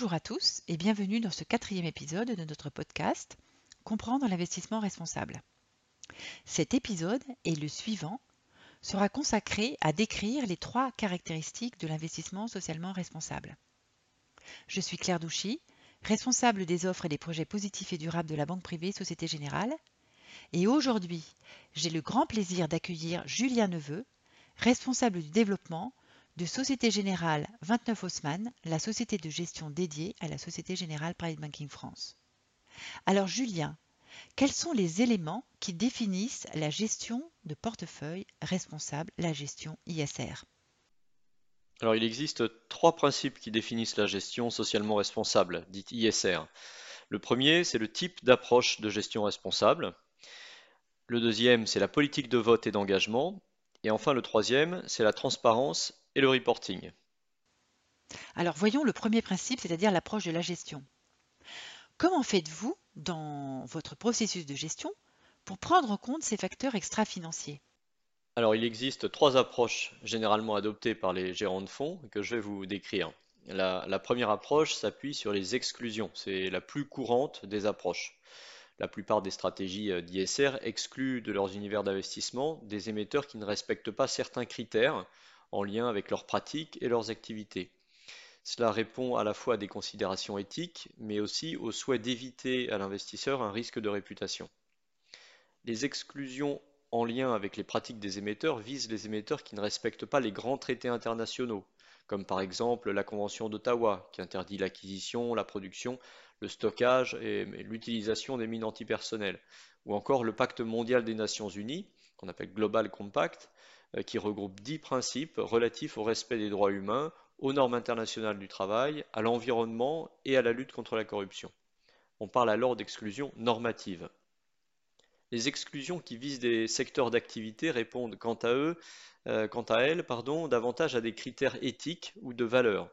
Bonjour à tous et bienvenue dans ce quatrième épisode de notre podcast Comprendre l'investissement responsable. Cet épisode et le suivant sera consacré à décrire les trois caractéristiques de l'investissement socialement responsable. Je suis Claire Douchy, responsable des offres et des projets positifs et durables de la Banque privée Société Générale. Et aujourd'hui, j'ai le grand plaisir d'accueillir Julien Neveu, responsable du développement de Société Générale 29 Haussmann, la société de gestion dédiée à la Société Générale Private Banking France. Alors Julien, quels sont les éléments qui définissent la gestion de portefeuille responsable, la gestion ISR Alors il existe trois principes qui définissent la gestion socialement responsable, dite ISR. Le premier, c'est le type d'approche de gestion responsable. Le deuxième, c'est la politique de vote et d'engagement. Et enfin, le troisième, c'est la transparence et le reporting. Alors voyons le premier principe, c'est-à-dire l'approche de la gestion. Comment faites-vous dans votre processus de gestion pour prendre en compte ces facteurs extra-financiers? Alors il existe trois approches généralement adoptées par les gérants de fonds que je vais vous décrire. La, la première approche s'appuie sur les exclusions, c'est la plus courante des approches. La plupart des stratégies euh, d'ISR excluent de leurs univers d'investissement des émetteurs qui ne respectent pas certains critères en lien avec leurs pratiques et leurs activités. Cela répond à la fois à des considérations éthiques, mais aussi au souhait d'éviter à l'investisseur un risque de réputation. Les exclusions en lien avec les pratiques des émetteurs visent les émetteurs qui ne respectent pas les grands traités internationaux, comme par exemple la Convention d'Ottawa, qui interdit l'acquisition, la production, le stockage et l'utilisation des mines antipersonnelles, ou encore le Pacte mondial des Nations Unies, qu'on appelle Global Compact, qui regroupe dix principes relatifs au respect des droits humains, aux normes internationales du travail, à l'environnement et à la lutte contre la corruption. On parle alors d'exclusion normative. Les exclusions qui visent des secteurs d'activité répondent quant à euh, elles, davantage à des critères éthiques ou de valeur.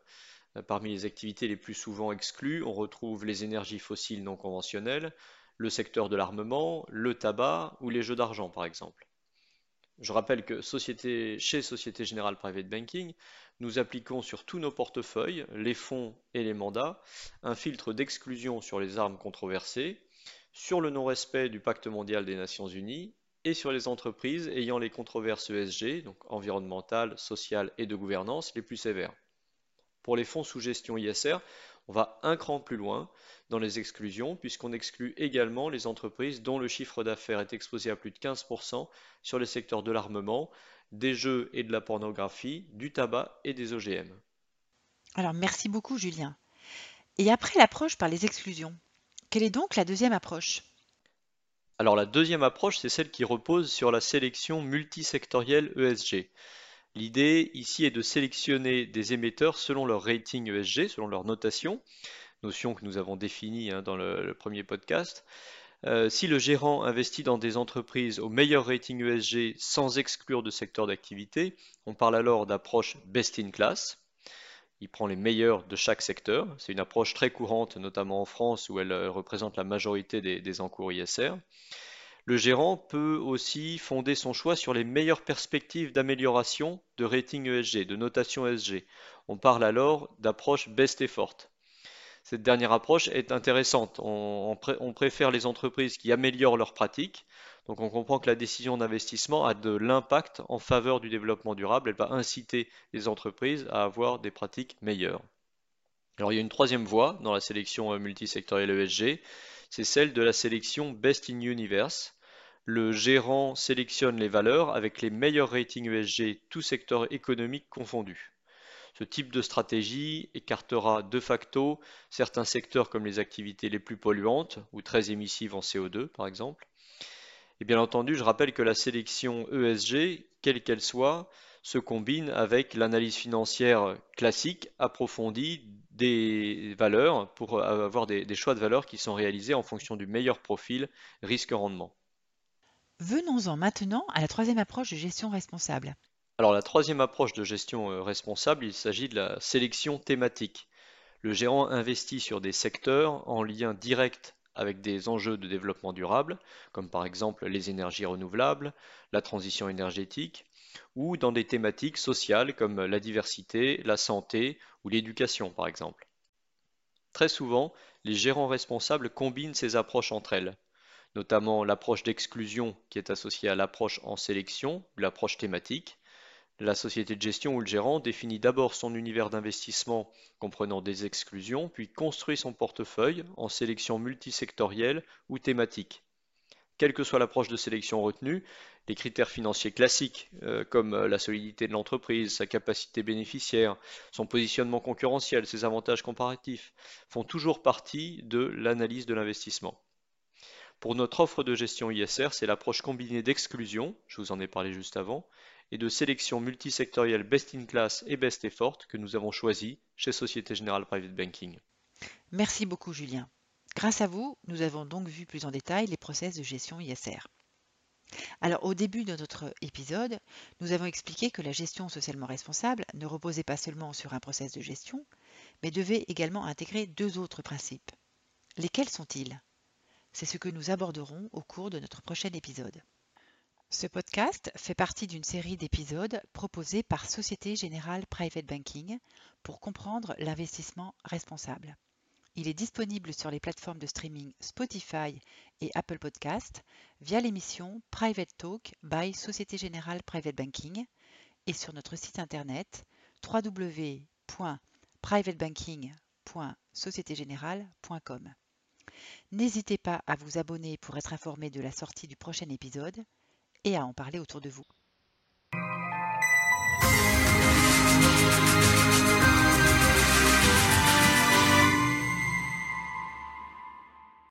Euh, parmi les activités les plus souvent exclues, on retrouve les énergies fossiles non conventionnelles, le secteur de l'armement, le tabac ou les jeux d'argent par exemple. Je rappelle que chez Société Générale Private Banking, nous appliquons sur tous nos portefeuilles, les fonds et les mandats, un filtre d'exclusion sur les armes controversées, sur le non-respect du pacte mondial des Nations Unies et sur les entreprises ayant les controverses ESG, donc environnementales, sociales et de gouvernance, les plus sévères. Pour les fonds sous gestion ISR, on va un cran plus loin dans les exclusions, puisqu'on exclut également les entreprises dont le chiffre d'affaires est exposé à plus de 15% sur les secteurs de l'armement, des jeux et de la pornographie, du tabac et des OGM. Alors merci beaucoup Julien. Et après l'approche par les exclusions, quelle est donc la deuxième approche? Alors la deuxième approche, c'est celle qui repose sur la sélection multisectorielle ESG. L'idée ici est de sélectionner des émetteurs selon leur rating ESG, selon leur notation, notion que nous avons définie hein, dans le, premier podcast. Euh, si le gérant investit dans des entreprises au meilleur rating ESG sans exclure de secteur d'activité, on parle alors d'approche best in class. Il prend les meilleurs de chaque secteur. C'est une approche très courante, notamment en France, où elle euh, représente la majorité des, des encours ISR. Le gérant peut aussi fonder son choix sur les meilleures perspectives d'amélioration de rating ESG, de notation ESG. On parle alors d'approche best effort. Cette dernière approche est intéressante. On, préfère les entreprises qui améliorent leurs pratiques. Donc on comprend que la décision d'investissement a de l'impact en faveur du développement durable. Elle va inciter les entreprises à avoir des pratiques meilleures. Alors il y a une troisième voie dans la sélection multisectorielle ESG, c'est celle de la sélection Best in Universe. Le gérant sélectionne les valeurs avec les meilleurs ratings ESG, tous secteurs économiques confondus. Ce type de stratégie écartera de facto certains secteurs comme les activités les plus polluantes ou très émissives en CO2 par exemple. Et bien entendu, je rappelle que la sélection ESG, quelle qu'elle soit, se combine avec l'analyse financière classique approfondie des valeurs pour avoir des, des, choix de valeurs qui sont réalisés en fonction du meilleur profil risque-rendement. Venons-en maintenant à la troisième approche de gestion responsable. Alors la troisième approche de gestion euh, responsable, il s'agit de la sélection thématique. Le gérant investit sur des secteurs en lien direct avec des enjeux de développement durable, comme par exemple les énergies renouvelables, la transition énergétique, ou dans des thématiques sociales comme la diversité, la santé ou l'éducation par exemple. Très souvent, les gérants responsables combinent ces approches entre elles, notamment l'approche d'exclusion qui est associée à l'approche en sélection ou l'approche thématique. La société de gestion ou le gérant définit d'abord son univers d'investissement comprenant des exclusions, puis construit son portefeuille en sélection multisectorielle ou thématique. Quelle que soit l'approche de sélection retenue, les critères financiers classiques, euh, comme euh, la solidité de l'entreprise, sa capacité bénéficiaire, son positionnement concurrentiel, ses avantages comparatifs, font toujours partie de l'analyse de l'investissement. Pour notre offre de gestion ISR, c'est l'approche combinée d'exclusion, je vous en ai parlé juste avant, et de sélection multisectorielle best in class et best effort que nous avons choisi chez Société Générale Private Banking. Merci beaucoup Julien. Grâce à vous, nous avons donc vu plus en détail les process de gestion ISR. Alors au début de notre épisode, nous avons expliqué que la gestion socialement responsable ne reposait pas seulement sur un process de gestion, mais devait également intégrer deux autres principes. Lesquels sont-ils? C'est ce que nous aborderons au cours de notre prochain épisode. Ce podcast fait partie d'une série d'épisodes proposés par Société Générale Private Banking pour comprendre l'investissement responsable. Il est disponible sur les plateformes de streaming Spotify et Apple Podcast via l'émission Private Talk by Société Générale Private Banking et sur notre site internet www.privatebanking.sociétégénérale.com. N'hésitez pas à vous abonner pour être informé de la sortie du prochain épisode et à en parler autour de vous.